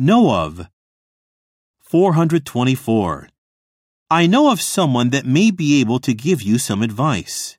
Know of. 424. I know of someone that may be able to give you some advice.